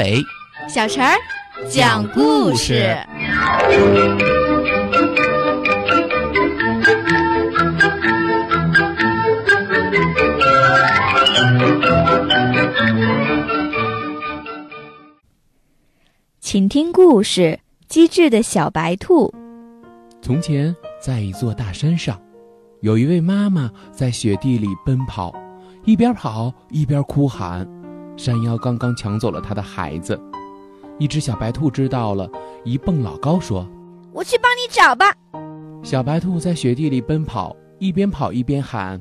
阿伟，小陈儿讲故事。请听故事《机智的小白兔》。从前，在一座大山上，有一位妈妈在雪地里奔跑，一边跑一边哭喊：“山妖刚刚抢走了他的孩子。”一只小白兔知道了，一蹦老高说：“我去帮你找吧。”小白兔在雪地里奔跑，一边跑一边喊：“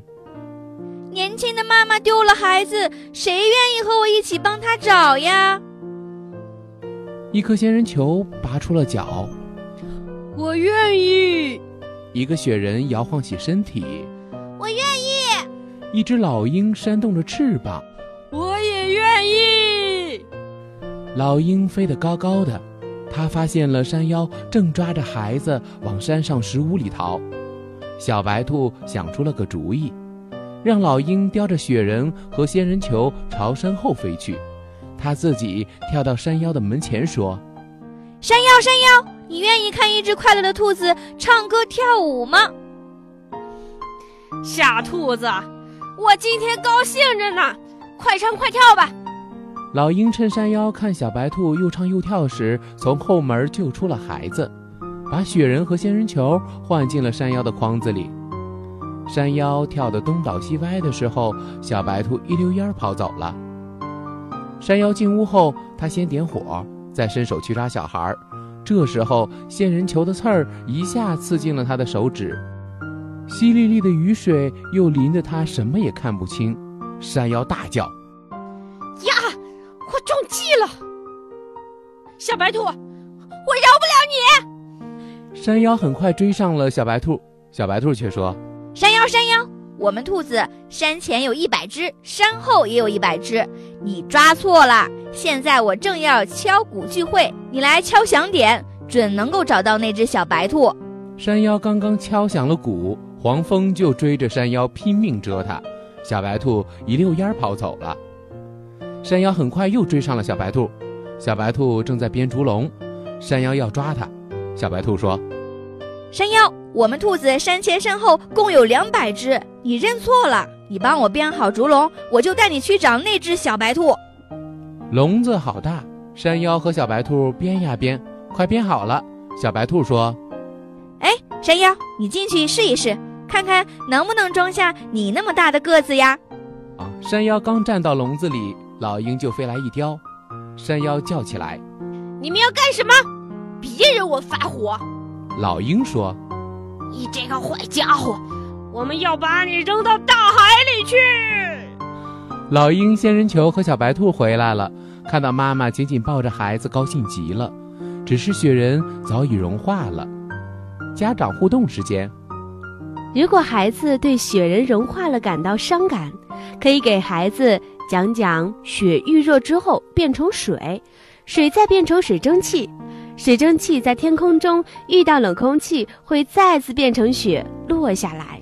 年轻的妈妈丢了孩子，谁愿意和我一起帮她找呀？”一颗仙人球拔出了脚，我愿意。一个雪人摇晃起身体，我愿意。一只老鹰扇动着翅膀，我也愿意。老鹰飞得高高的，它发现了山妖正抓着孩子往山上石屋里逃。小白兔想出了个主意，让老鹰叼着雪人和仙人球朝山后飞去。它自己跳到山妖的门前，说：“山妖，山妖，你愿意看一只快乐的兔子唱歌跳舞吗？”傻兔子，我今天高兴着呢，快唱快跳吧！老鹰趁山妖看小白兔又唱又跳时，从后门救出了孩子，把雪人和仙人球换进了山妖的筐子里。山妖跳得东倒西歪的时候，小白兔一溜烟跑走了。山妖进屋后，他先点火，再伸手去抓小孩。这时候，仙人球的刺儿一下刺进了他的手指，淅沥沥的雨水又淋得他什么也看不清。山妖大叫：“呀，我中计了！小白兔，我饶不了你！”山妖很快追上了小白兔，小白兔却说：“山妖，山妖。”我们兔子山前有一百只，山后也有一百只，你抓错了。现在我正要敲鼓聚会，你来敲响点，准能够找到那只小白兔。山妖刚刚敲响了鼓，黄蜂就追着山妖拼命蛰它，小白兔一溜烟跑走了。山妖很快又追上了小白兔，小白兔正在编竹笼，山妖要抓它，小白兔说：“山妖。”我们兔子山前山后共有两百只，你认错了。你帮我编好竹笼，我就带你去找那只小白兔。笼子好大，山妖和小白兔编呀编，快编好了。小白兔说：“哎，山妖，你进去试一试，看看能不能装下你那么大的个子呀？”啊！山妖刚站到笼子里，老鹰就飞来一叼。山妖叫起来：“你们要干什么？别惹我发火！”老鹰说。你这个坏家伙，我们要把你扔到大海里去！老鹰、仙人球和小白兔回来了，看到妈妈紧紧抱着孩子，高兴极了。只是雪人早已融化了。家长互动时间：如果孩子对雪人融化了感到伤感，可以给孩子讲讲雪遇热之后变成水，水再变成水蒸气。水蒸气在天空中遇到冷空气，会再次变成雪落下来。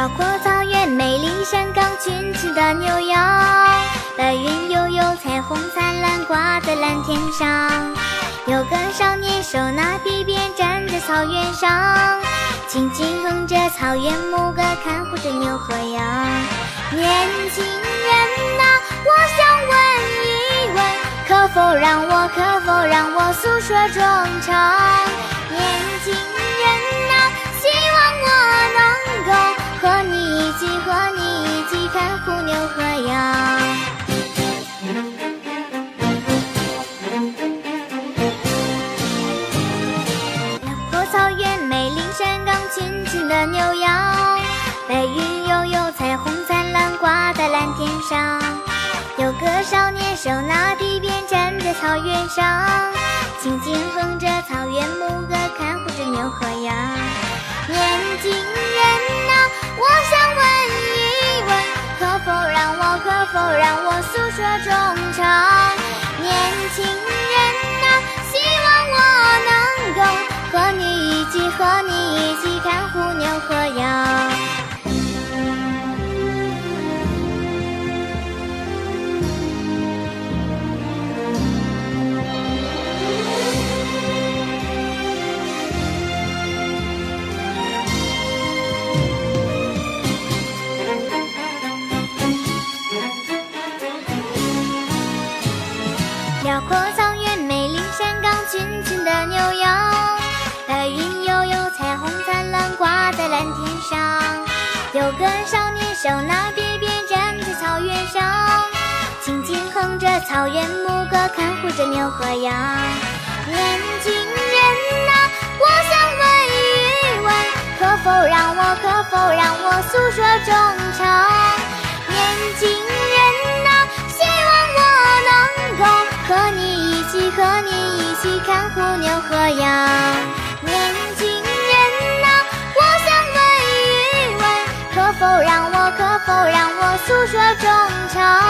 辽阔草原，美丽山岗，群群的牛羊，白云悠悠，彩虹灿烂，挂在蓝天上。有个少年手拿皮鞭，站在草原上，轻轻哼着草原牧歌，看护着牛和羊。年轻人呐，我想问一问，可否让我，可否让我诉说衷肠？年上。有个少年手拿皮鞭，站在草原上。轻轻哼着草原牧歌，看护着牛和羊。年轻人啊，我想问一问，可否让我，可否让我诉说衷肠？年轻人手拿鞭鞭，站在草原上，轻轻哼着草原牧歌，看护着牛和羊。年轻人啊，我想问一问，可否让我，可否让我诉说衷肠？年轻人啊，希望我能够。和你一起，和你一起看护牛和羊。诉说衷肠？